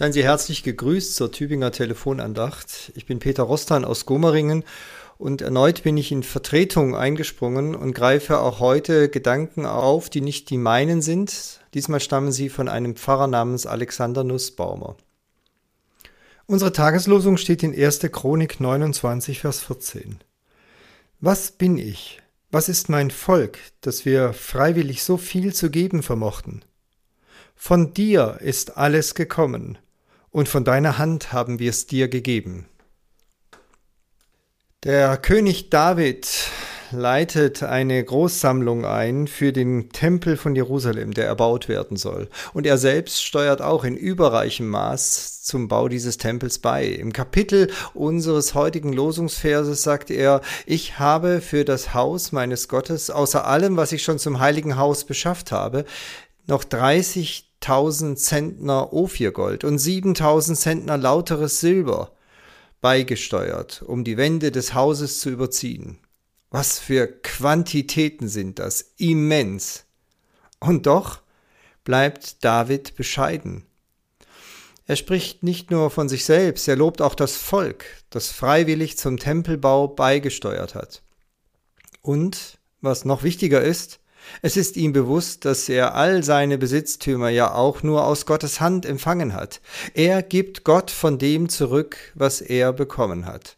Seien Sie herzlich gegrüßt zur Tübinger Telefonandacht. Ich bin Peter Rostan aus Gomeringen und erneut bin ich in Vertretung eingesprungen und greife auch heute Gedanken auf, die nicht die meinen sind. Diesmal stammen sie von einem Pfarrer namens Alexander Nussbaumer. Unsere Tageslosung steht in 1. Chronik 29, Vers 14. Was bin ich? Was ist mein Volk, dass wir freiwillig so viel zu geben vermochten? Von dir ist alles gekommen, und von deiner Hand haben wir es dir gegeben. Der König David leitet eine Großsammlung ein für den Tempel von Jerusalem, der erbaut werden soll. Und er selbst steuert auch in überreichem Maß zum Bau dieses Tempels bei. Im Kapitel unseres heutigen Losungsverses sagt er, ich habe für das Haus meines Gottes außer allem, was ich schon zum heiligen Haus beschafft habe, noch 30.000 Zentner Ophirgold und 7.000 Zentner lauteres Silber beigesteuert, um die Wände des Hauses zu überziehen. Was für Quantitäten sind das? Immens. Und doch bleibt David bescheiden. Er spricht nicht nur von sich selbst, er lobt auch das Volk, das freiwillig zum Tempelbau beigesteuert hat. Und, was noch wichtiger ist, es ist ihm bewusst, dass er all seine Besitztümer ja auch nur aus Gottes Hand empfangen hat. Er gibt Gott von dem zurück, was er bekommen hat.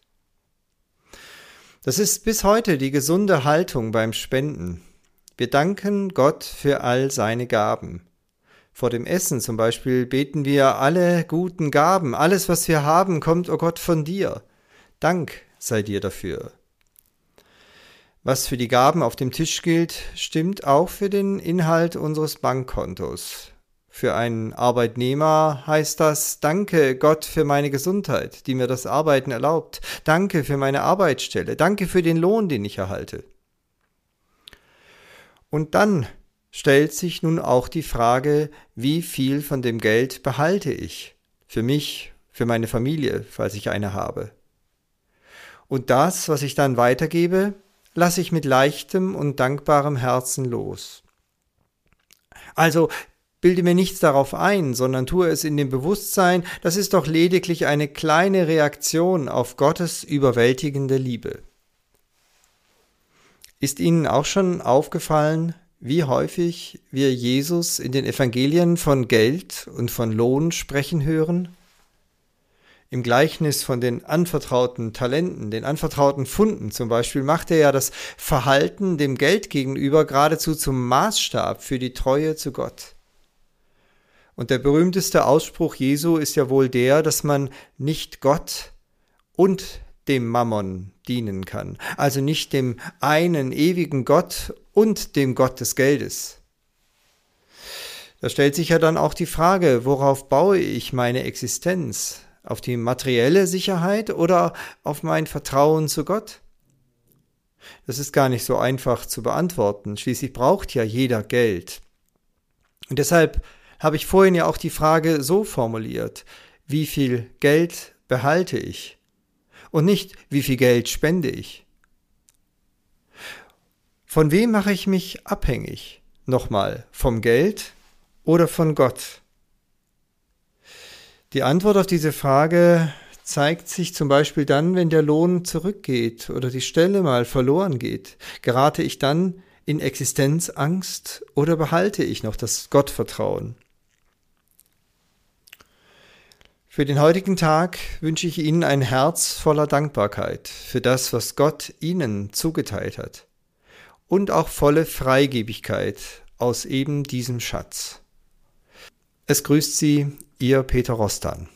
Das ist bis heute die gesunde Haltung beim Spenden. Wir danken Gott für all seine Gaben. Vor dem Essen zum Beispiel beten wir alle guten Gaben, alles was wir haben, kommt, o oh Gott, von dir. Dank sei dir dafür. Was für die Gaben auf dem Tisch gilt, stimmt auch für den Inhalt unseres Bankkontos. Für einen Arbeitnehmer heißt das Danke Gott für meine Gesundheit, die mir das Arbeiten erlaubt. Danke für meine Arbeitsstelle. Danke für den Lohn, den ich erhalte. Und dann stellt sich nun auch die Frage, wie viel von dem Geld behalte ich? Für mich, für meine Familie, falls ich eine habe. Und das, was ich dann weitergebe, lasse ich mit leichtem und dankbarem Herzen los. Also bilde mir nichts darauf ein, sondern tue es in dem Bewusstsein, das ist doch lediglich eine kleine Reaktion auf Gottes überwältigende Liebe. Ist Ihnen auch schon aufgefallen, wie häufig wir Jesus in den Evangelien von Geld und von Lohn sprechen hören? Im Gleichnis von den anvertrauten Talenten, den anvertrauten Funden zum Beispiel, macht er ja das Verhalten dem Geld gegenüber geradezu zum Maßstab für die Treue zu Gott. Und der berühmteste Ausspruch Jesu ist ja wohl der, dass man nicht Gott und dem Mammon dienen kann, also nicht dem einen ewigen Gott und dem Gott des Geldes. Da stellt sich ja dann auch die Frage, worauf baue ich meine Existenz? Auf die materielle Sicherheit oder auf mein Vertrauen zu Gott? Das ist gar nicht so einfach zu beantworten. Schließlich braucht ja jeder Geld. Und deshalb habe ich vorhin ja auch die Frage so formuliert, wie viel Geld behalte ich? Und nicht, wie viel Geld spende ich? Von wem mache ich mich abhängig? Nochmal, vom Geld oder von Gott? Die Antwort auf diese Frage zeigt sich zum Beispiel dann, wenn der Lohn zurückgeht oder die Stelle mal verloren geht. Gerate ich dann in Existenzangst oder behalte ich noch das Gottvertrauen? Für den heutigen Tag wünsche ich Ihnen ein Herz voller Dankbarkeit für das, was Gott Ihnen zugeteilt hat und auch volle Freigebigkeit aus eben diesem Schatz. Es grüßt Sie Ihr Peter Rostan.